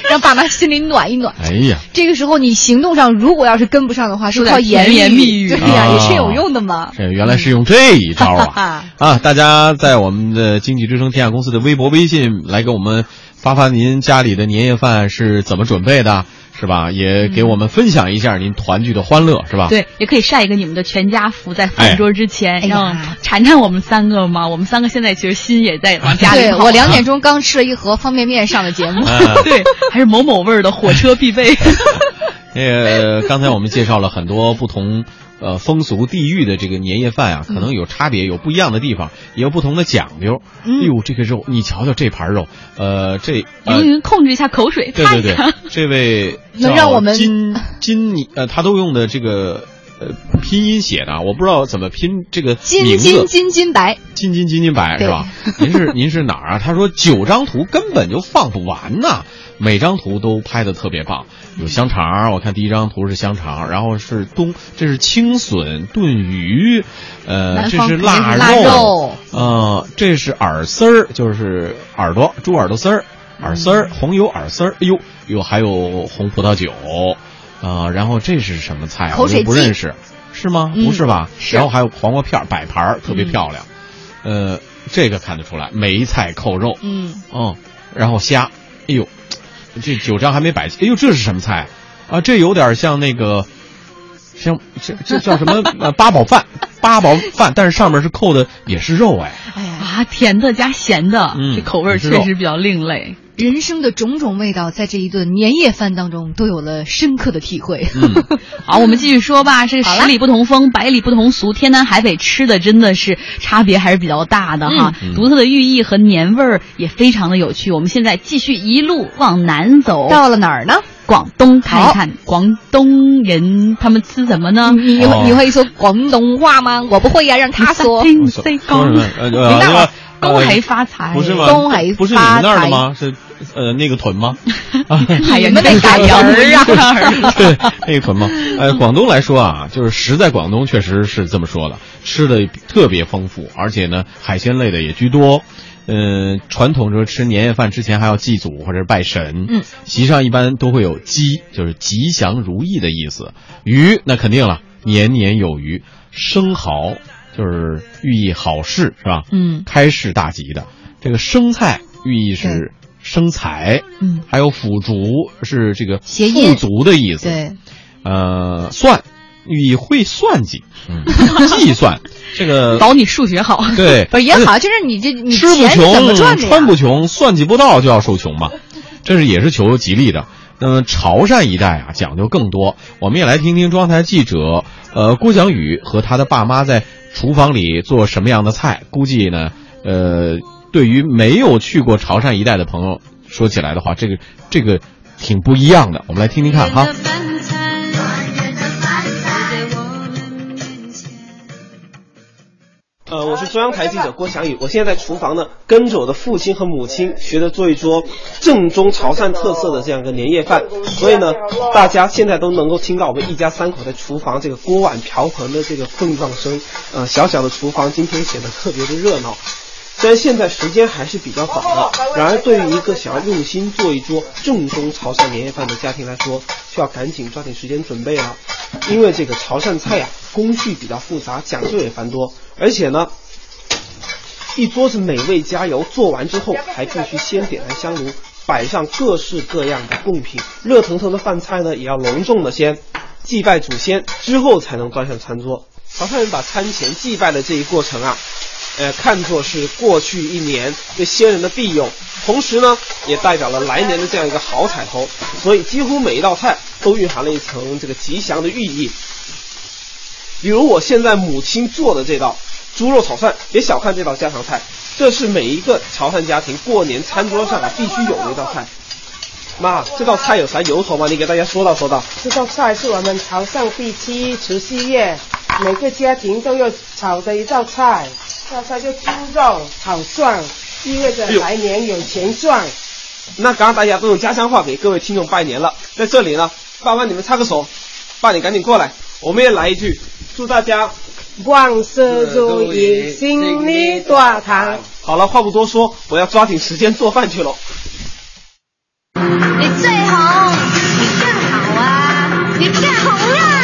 让爸妈心里暖一暖。哎呀，这个时候你行动上如果要是跟不上的话，是靠言甜言蜜语。对呀、啊也是有用的嘛。这原来是用这一招啊！啊，大家在我们的经济之声天下公司的微博、微信来给我们发发您家里的年夜饭是怎么准备的，是吧？也给我们分享一下您团聚的欢乐，是吧？对，也可以晒一个你们的全家福在饭桌之前，哎让馋馋我们三个嘛。我们三个现在其实心也在往家里跑。对我两点钟刚吃了一盒方便面上的节目，啊 对，还是某某味儿的火车必备。那 个刚才我们介绍了很多不同呃风俗地域的这个年夜饭啊，可能有差别，有不一样的地方，也有不同的讲究。嗯。哎呦，这个肉，你瞧瞧这盘肉，呃，这呃云云控制一下口水，对对对这位能让我们金金你呃，他都用的这个呃拼音写的啊，我不知道怎么拼这个金名字金金金白，金金金金白是吧？您是 您是哪儿啊？他说九张图根本就放不完呐，每张图都拍的特别棒。有香肠，我看第一张图是香肠，然后是冬，这是青笋炖鱼，呃，这是腊肉呃，这是耳丝儿，就是耳朵，猪耳朵丝儿，耳丝儿，红油耳丝儿，哎呦，有还有红葡萄酒，啊、然后这是什么菜啊？我都不口水鸡认识，是吗？嗯不是吧？是然后还有黄瓜片摆盘儿，特别漂亮。呃，这个看得出来，梅菜扣肉，嗯，嗯，然后虾，哎呦，这九张还没摆齐，哎呦，这是什么菜啊？这有点像那个像这这叫什么 呃八宝饭，八宝饭，但是上面是扣的也是肉哎，哎呀啊，甜的加咸的，嗯这口味确实比较另类。人生的种种味道，在这一顿年夜饭当中都有了深刻的体会。好，我们继续说吧。是 十里不同风，百里不同俗，天南海北吃的真的是差别还是比较大的哈。嗯独特的寓意和年味儿也非常的有趣。我们现在继续一路往南走，到了哪儿呢？广东看一看广东人他们吃什么呢？你会你会说广东话吗？我不会呀，让他说。听谁说什么呃呃领导那个恭喜发财不是吗？恭喜不是你们那儿发财的吗？是呃那个屯吗？哎 呀，你们得儿啊！对，那个屯吗？呃，广东来说啊，就是食在广东确实是这么说的，吃的特别丰富，而且呢，海鲜类的也居多。嗯、传统说吃年夜饭之前还要祭祖或者拜神，嗯，席上一般都会有鸡，就是吉祥如意的意思。鱼那肯定了，年年有余。生蚝就是寓意好事，是吧？嗯，开市大吉的。这个生菜寓意是生财，嗯，还有腐竹是这个谐音富足的意思，对，呃，算寓意会算计，嗯，计算 这个保你数学好，对，不也好，就是你这你吃不钱怎么穷，穿？不穷，算计不到就要受穷嘛，这是也是求吉利的。那么潮汕一带啊，讲究更多。我们也来听听中央台记者呃郭翔宇和他的爸妈在厨房里做什么样的菜。估计呢，呃，对于没有去过潮汕一带的朋友说起来的话，这个这个挺不一样的。我们来听听看哈。呃，我是中央台记者郭翔宇，我现在在厨房呢，跟着我的父亲和母亲学着做一桌正宗潮汕特色的这样一个年夜饭，所以呢，大家现在都能够听到我们一家三口在厨房这个锅碗瓢盆的这个碰撞声，呃，小小的厨房今天显得特别的热闹。虽然现在时间还是比较早的，然而对于一个想要用心做一桌正宗潮汕年夜饭的家庭来说，需要赶紧抓紧时间准备了，因为这个潮汕菜呀、工序比较复杂，讲究也繁多，而且呢，一桌子美味佳肴做完之后，还必须先点燃香炉，摆上各式各样的贡品，热腾腾的饭菜呢，也要隆重的先祭拜祖先，之后才能端上餐桌。潮汕人把餐前祭拜的这一过程啊，呃，看作是过去一年对先人的庇佑，同时呢，也代表了来年的这样一个好彩头，所以几乎每一道菜都蕴含了一层这个吉祥的寓意。比如我现在母亲做的这道猪肉炒饭，别小看这道家常菜，这是每一个潮汕家庭过年餐桌上啊必须有的一道菜。妈，这道菜有啥由头吗？你给大家说道说道。这道菜是我们潮汕地区除夕夜每个家庭都要炒的一道菜，这道菜就猪肉炒蒜，意味着来年有钱赚。那刚刚大家都用家乡话给各位听众拜年了，在这里呢，爸妈你们插个手，爸你赶紧过来，我们也来一句，祝大家万事如意，心里大堂。好了，话不多说，我要抓紧时间做饭去喽。你最红，你更好啊，你更红啊！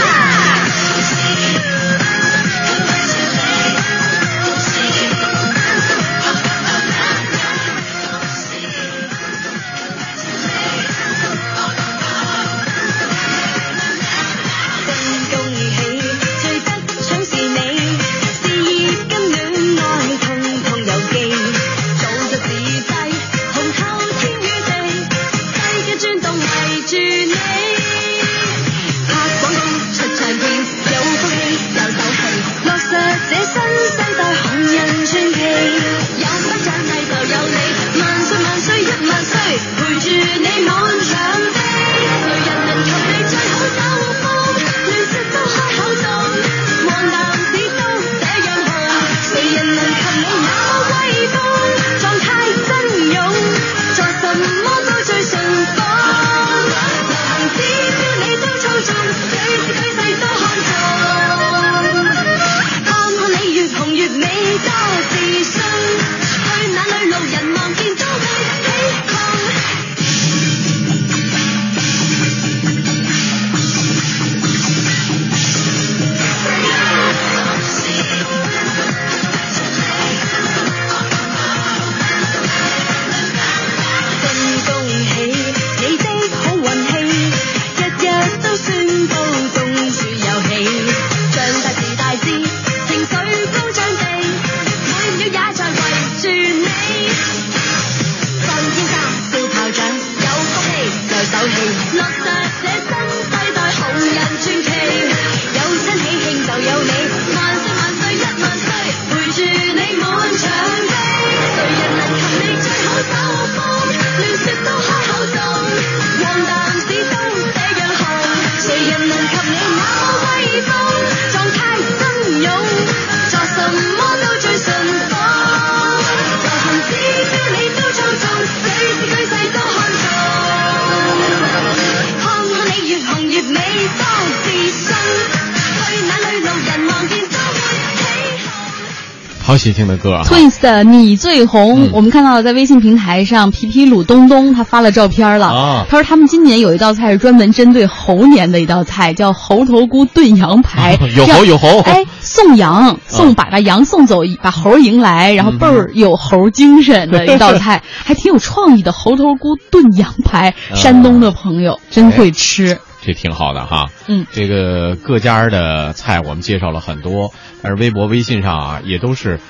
好喜庆的歌啊！Twins 的你最红，嗯我们看到在微信平台上，皮皮鲁东东他发了照片了。啊他说他们今年有一道菜是专门针对猴年的一道菜，叫猴头菇炖羊排。有猴有猴哎，送羊，送把把羊送走，把猴迎来，然后倍儿有猴精神的一道菜，还挺有创意的。猴头菇炖羊排，山东的朋友真会吃。这挺好的哈，嗯，这个各家的菜我们介绍了很多，但是微博、微信上啊，也都是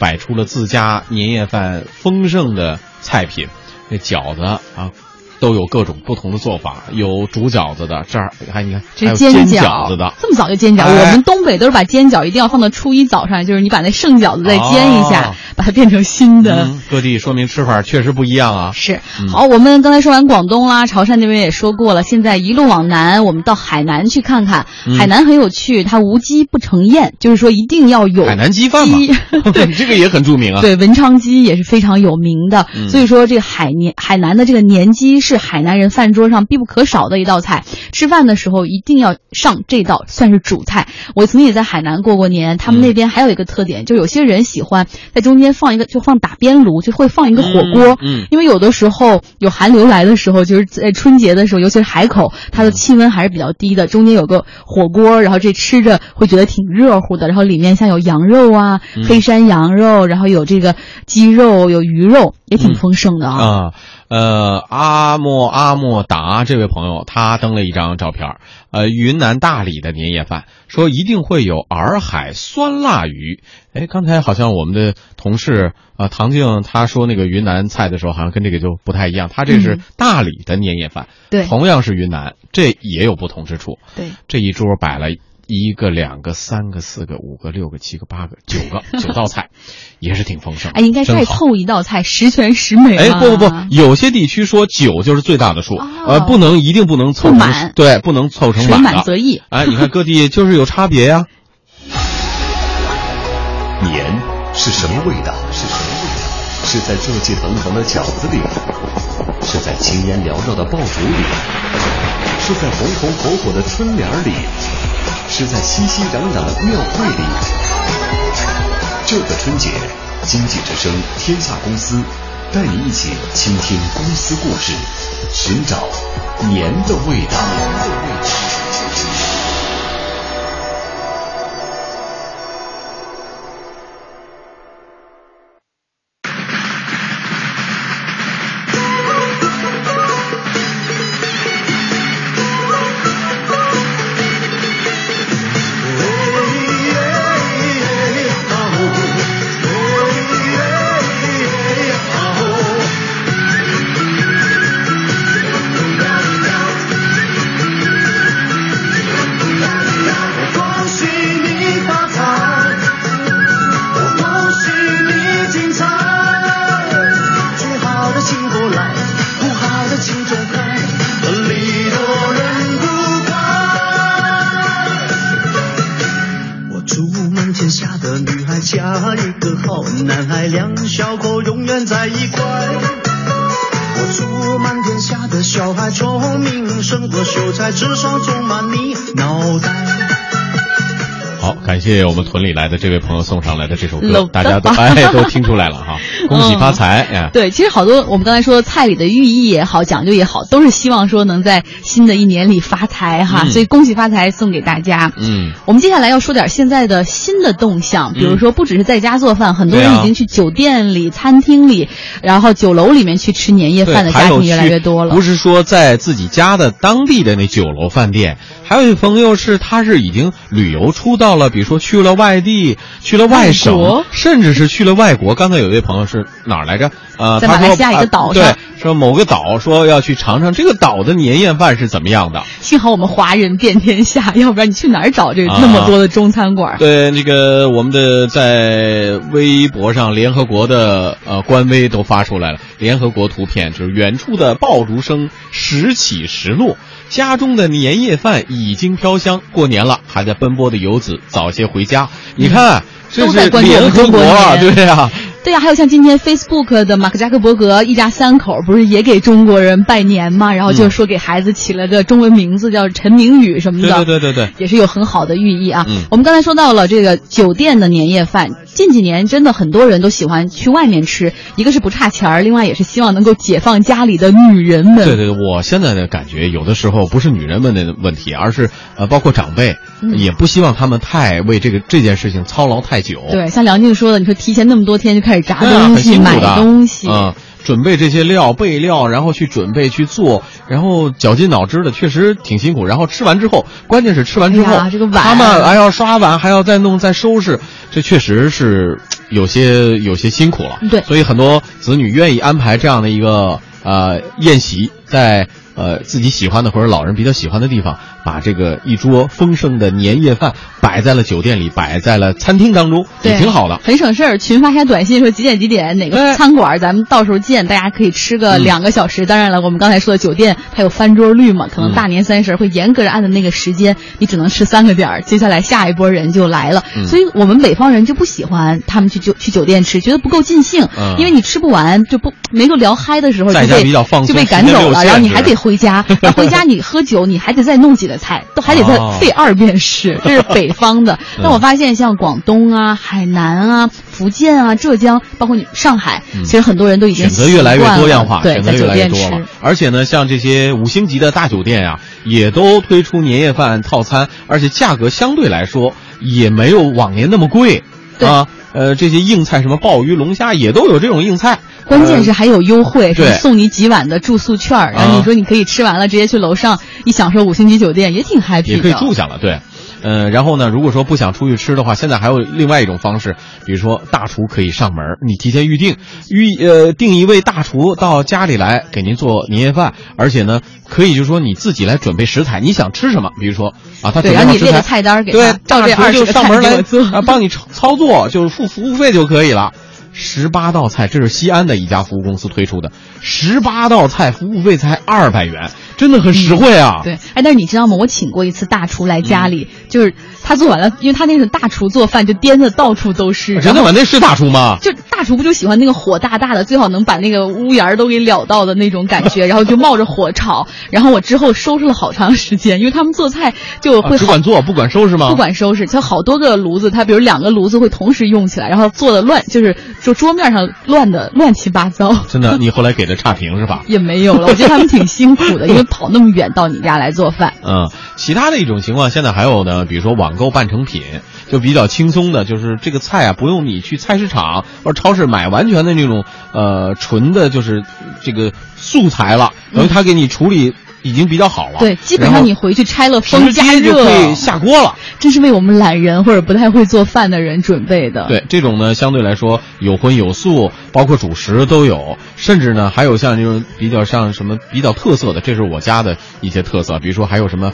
摆出了自家年夜饭丰盛的菜品。那饺子啊，都有各种不同的做法，有煮饺子的，这儿还你看这有煎煎饺饺子的，这么早就煎饺，哎。我们东北都是把煎饺一定要放到初一早上，就是你把那剩饺子再煎一下，哦把它变成新的。嗯，各地说明吃法确实不一样啊。是。嗯。好，我们刚才说完广东啦，潮汕那边也说过了，现在一路往南，我们到海南去看看。嗯。海南很有趣，它无鸡不成宴，就是说一定要有海南鸡饭嘛，这个也很著名啊。对，文昌鸡也是非常有名的，嗯。所以说这个海年海南的这个年鸡是海南人饭桌上必不可少的一道菜。吃饭的时候一定要上这道，算是主菜。我曾经也在海南过过年，他们那边还有一个特点，就有些人喜欢在中间放一个，就放打边炉，就会放一个火锅。嗯嗯因为有的时候有寒流来的时候，就是在春节的时候，尤其是海口，它的气温还是比较低的，中间有个火锅，然后这吃着会觉得挺热乎的，然后里面像有羊肉啊、嗯黑山羊肉，然后有这个鸡肉、有鱼肉，也挺丰盛的啊。啊，呃，阿莫阿莫达这位朋友，他登了一张照片儿，呃，云南大理的年夜饭，说一定会有洱海酸辣鱼。哎，刚才好像我们的同事啊、呃唐静他说那个云南菜的时候，好像跟这个就不太一样，他这是嗯大理的年夜饭，对同样是云南，这也有不同之处。对，这一桌摆了。一个、两个、三个、四个、五个、六个、七个、八个、九个，九道菜，也是挺丰盛的。哎，应该再凑一道菜，十全十美哎，不不不，有些地区说九就是最大的数，呃，不能一定不能凑成不满对，不能凑成满的。满则溢。哎，你看各地就是有差别呀、年是什么味道？是什么味道？是在热气腾腾的饺子里，是在青烟缭绕的爆竹里，是在红红火火的春联里，是在熙熙攘攘的庙会里。这个春节，经济之声天下公司带你一起倾听公司故事，寻找年的味道。谢我们屯里来的这位朋友送上来的这首歌，大家都得哎都听出来了哈，恭喜发财呀！对，其实好多我们刚才说菜里的寓意也好，讲究也好，都是希望说能在新的一年里发财哈，嗯所以恭喜发财送给大家。嗯，我们接下来要说点现在的新的动向，比如说不只是在家做饭，很多人已经去酒店里、餐厅里，然后酒楼里面去吃年夜，饭的家庭越来越多了不。是说在自己家的当地的那酒楼饭店，还有一朋友是他是已经旅游出到了，比如说去了外地，去了外省，外甚至是去了外国。刚才有一位朋友是哪儿来着？呃，在马来西亚一个啊岛上对，说某个岛说要去尝尝这个岛的年夜饭是怎么样的。幸好我们华人遍天下，要不然你去哪儿找这啊那么多的中餐馆？对，那个我们的在微博上，联合国的呃官微都发出来了，联合国图片就是远处的爆竹声时起时落，家中的年夜饭已经飘香，过年了，还在奔波的游子早些回家。你看，这是联合国啊，中国年对呀、还有像今天 Facebook 的马克扎克伯格一家三口不是也给中国人拜年嘛？然后就是说给孩子起了个中文名字叫陈明宇什么的。对对对对，也是有很好的寓意啊。嗯我们刚才说到了这个酒店的年夜饭，近几年真的很多人都喜欢去外面吃，一个是不差钱儿，另外也是希望能够解放家里的女人们。对对，对我现在的感觉，有的时候不是女人们的问题，而是呃，包括长辈，嗯也不希望他们太为这个这件事情操劳太久。对，像梁静说的，你说提前那么多天就开始炸东西、很辛苦的买东西，嗯，准备这些料备料，然后去准备去做，然后绞尽脑汁的，确实挺辛苦。然后吃完之后，关键是吃完之后，哎这个碗他们还要刷碗，还要再弄再收拾，这确实是有些有些辛苦了。对所以很多子女愿意安排这样的一个呃宴席，在呃自己喜欢的或者老人比较喜欢的地方，把这个一桌丰盛的年夜饭摆在了酒店里，摆在了餐厅当中，也挺好的。很省事儿。群发下短信说几点几点哪个餐馆，咱们到时候见，大家可以吃个嗯两个小时。当然了，我们刚才说的酒店它有翻桌率嘛，可能嗯大年三十会严格的按的那个时间，你只能吃三个点儿，接下来下一波人就来了。嗯所以我们北方人就不喜欢他们去酒去酒店吃，觉得不够尽兴，嗯因为你吃不完就不没够聊嗨的时候就被比较放松就被赶走了，然后你还得回家，回家你喝酒你还得再弄几个菜，都还得再哦费二遍事，这是北方的。嗯但我发现像广东啊、海南啊、福建啊、浙江，包括你上海，其实很多人都已经嗯选择越来越多样化，选择越来越多了吃。。而且呢，像这些五星级的大酒店呀、也都推出年夜饭套餐，而且价格相对来说也没有往年那么贵啊。呃，这些硬菜什么鲍鱼、龙虾也都有这种硬菜。关键是还有优惠，呃什么送你几晚的住宿券儿，然后啊你说你可以吃完了直接去楼上一享受五星级酒店，也挺 happy 的。也可以住下了，对。呃，然后呢，如果说不想出去吃的话，现在还有另外一种方式，比如说大厨可以上门儿，你提前预定，预呃定一位大厨到家里来给您做年夜饭，而且呢，可以就是说你自己来准备食材，你想吃什么，比如说啊，他对准备好食材然后你列个菜单儿给他对，照这20大厨就上门来做啊，帮你操操作，就是付服务费就可以了。十八道菜，这是西安的一家服务公司推出的，十八道菜服务费才二百元，真的很实惠啊！对，哎，但是你知道吗？我请过一次大厨来家里，嗯就是他做完了，因为他那种大厨做饭就颠的到处都是。真的吗？那是大厨吗？就大厨不就喜欢那个火大大的，最好能把那个屋檐儿都给燎到的那种感觉，然后就冒着火炒。然后我之后收拾了好长时间，因为他们做菜就会啊只管做不管收拾吗？不管收拾，就好多个炉子，他比如两个炉子会同时用起来，然后做的乱，就是就桌面上乱的乱七八糟。真的，你后来给的差评是吧？也没有了，我觉得他们挺辛苦的，因为跑那么远到你家来做饭。嗯，其他的一种情况，现在还有呢，比如说网购半成品，就比较轻松的，就是这个菜啊，不用你去菜市场或者超市买完全的那种呃纯的，就是这个素材了，等于他给你处理已经比较好了。对，基本上你回去拆了封加热，就可以下锅了。这是为我们懒人或者不太会做饭的人准备的。对，这种呢相对来说有荤有素，包括主食都有，甚至呢还有像这种比较像什么比较特色的，这是我家的一些特色，比如说还有什么。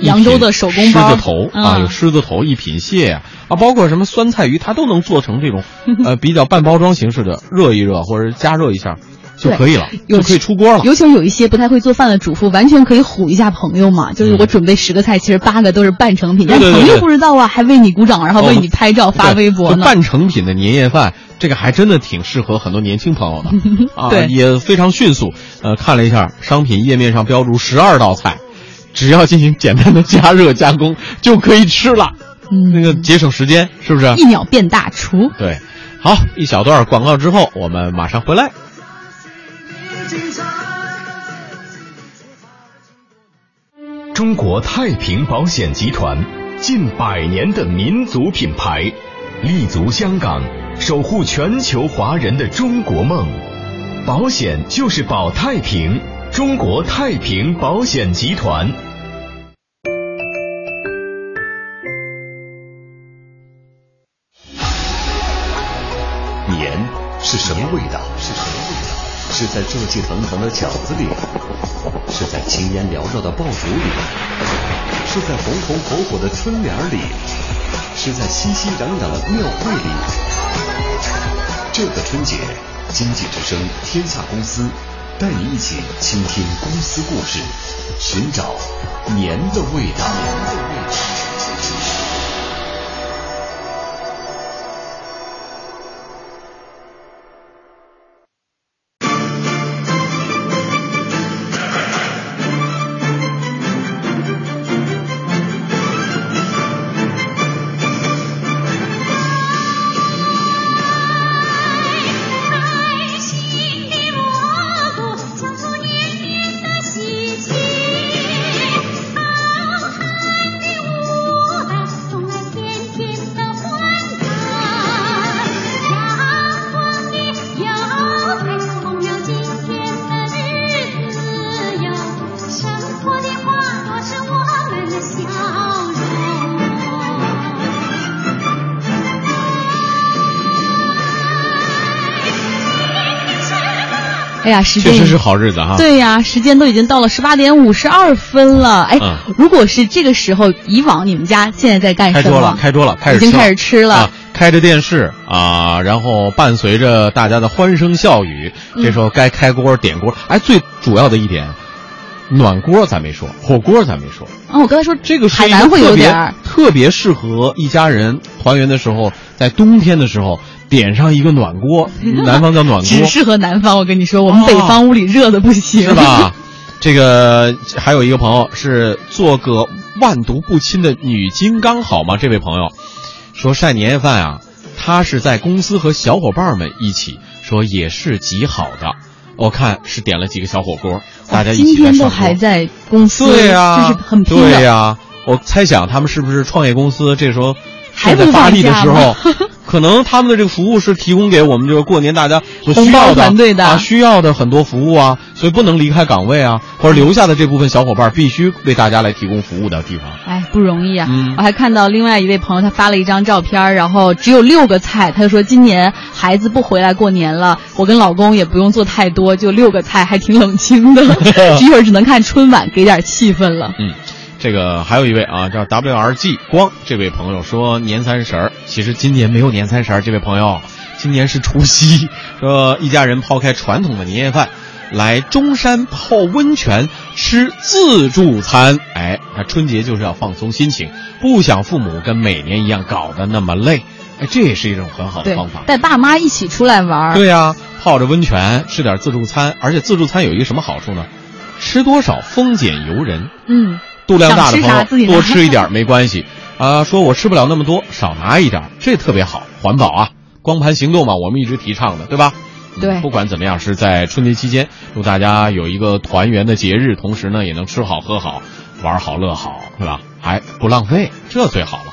扬州的手工包狮子头啊，嗯有狮子头、一品蟹啊，啊，包括什么酸菜鱼，它都能做成这种 呃比较半包装形式的，热一热或者加热一下就可以了，有就可以出锅了。尤其是有一些不太会做饭的主妇，完全可以唬一下朋友嘛。就是我准备十个菜，其实八个都是半成品，但朋友不知道啊，还为你鼓掌，然后哦为你拍照发微博呢。半成品的年夜饭，这个还真的挺适合很多年轻朋友的 啊，对也非常迅速。呃，看了一下商品页面上标注十二道菜，只要进行简单的加热加工就可以吃了。嗯，那个节省时间，是不是？一秒变大厨。对，好，一小段广告之后，我们马上回来。中国太平保险集团近百年的民族品牌，立足香港，守护全球华人的中国梦。保险就是保太平，中国太平保险集团。年是什么味道？是？是在热气腾腾的饺子里，是在青烟缭绕的爆竹里，是在红红火火的春联里，是在熙熙攘攘的庙会里。这个春节，经济之声天下公司带你一起倾听公司故事，寻找年的味道。哎呀，时间确实是好日子哈。对呀，时间都已经到了十八点五十二分了。哎，嗯如果是这个时候，以往你们家现在在干什么？开桌了，开桌了，开始已经开始吃了。啊，开着电视啊，然后伴随着大家的欢声笑语，嗯这时候该开锅点锅。哎，最主要的一点，暖锅咱没说，火锅咱没说。哦，我刚才说这个是一海南会有点特别适合一家人团圆的时候，在冬天的时候点上一个暖锅，南方叫暖锅，只适合南方。我跟你说，我们北方屋里热的不行，是吧？这个还有一个朋友是做个万毒不侵的女金刚好吗？这位朋友说晒年夜饭啊，他是在公司和小伙伴们一起，说也是极好的。我看是点了几个小火锅，大家一今天都起在上锅。还在公司，对呀、就是很拼的。对呀、我猜想他们是不是创业公司？这时候还在发力的时候吗，可能他们的这个服务是提供给我们这个过年大家所需要的团队的啊，需要的很多服务啊，所以不能离开岗位啊，或者留下的这部分小伙伴必须为大家来提供服务的地方。哎，不容易啊！嗯我还看到另外一位朋友，他发了一张照片，然后只有六个菜，他就说今年孩子不回来过年了，我跟老公也不用做太多，就六个菜，还挺冷清的，一会儿只能看春晚给点气氛了。嗯，这个还有一位啊，叫 WRG 光这位朋友说年三十儿，其实今年没有年三十儿，这位朋友，今年是除夕，说一家人抛开传统的年夜饭。来中山泡温泉吃自助餐，哎，那春节就是要放松心情，不想父母跟每年一样搞得那么累，哎，这也是一种很好的方法。，带爸妈一起出来玩儿。对呀、泡着温泉，吃点自助餐，而且自助餐有一个什么好处呢？吃多少丰俭由人。嗯，度量大的朋友多吃一点儿没关系啊。说我吃不了那么多，少拿一点儿，这特别好，环保啊，光盘行动嘛，我们一直提倡的，对吧？对不管怎么样，是在春节期间，祝大家有一个团圆的节日，同时呢，也能吃好喝好，玩好乐好，是吧？还不浪费，这最好了。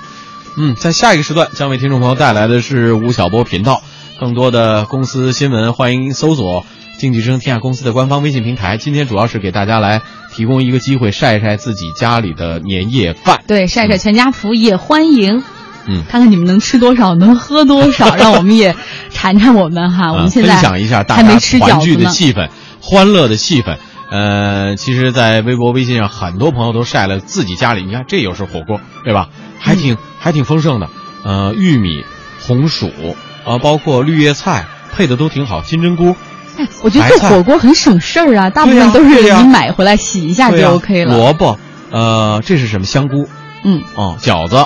嗯，在下一个时段将为听众朋友带来的是吴晓波频道，更多的公司新闻，欢迎搜索“经济之声天下公司”的官方微信平台。今天主要是给大家来提供一个机会，晒一晒自己家里的年夜饭。对，晒晒全家福也欢迎。嗯，看看你们能吃多少，能喝多少，让我们也馋馋我们哈。我们现在分享一下大家团聚。的气氛，欢乐的气氛。呃，其实，在微博、微信上，很多朋友都晒了自己家里，你看这又是火锅，对吧？还挺、还挺丰盛的。呃，玉米、红薯，呃，包括绿叶菜，配的都挺好，金针菇。哎，我觉得做火锅很省事儿啊，大部分都是你买回来洗一下就 OK 了。萝卜，呃，这是什么？香菇。嗯，哦，饺子。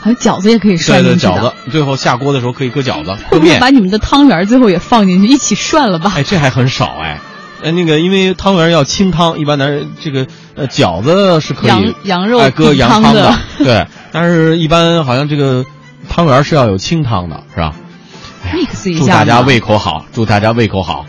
还有饺子也可以对对，涮进去的。饺子，最后下锅的时候可以搁饺子，会不会。把你们的汤圆儿最后也放进去一起涮了吧？哎，这还很少哎。呃，那个，因为汤圆要清汤，一般男人这个呃饺子是可以羊羊肉哎搁羊汤汤的对，但是一般好像这个汤圆是要有清汤的，是吧？mix 一下祝。大家胃口好，祝大家胃口好。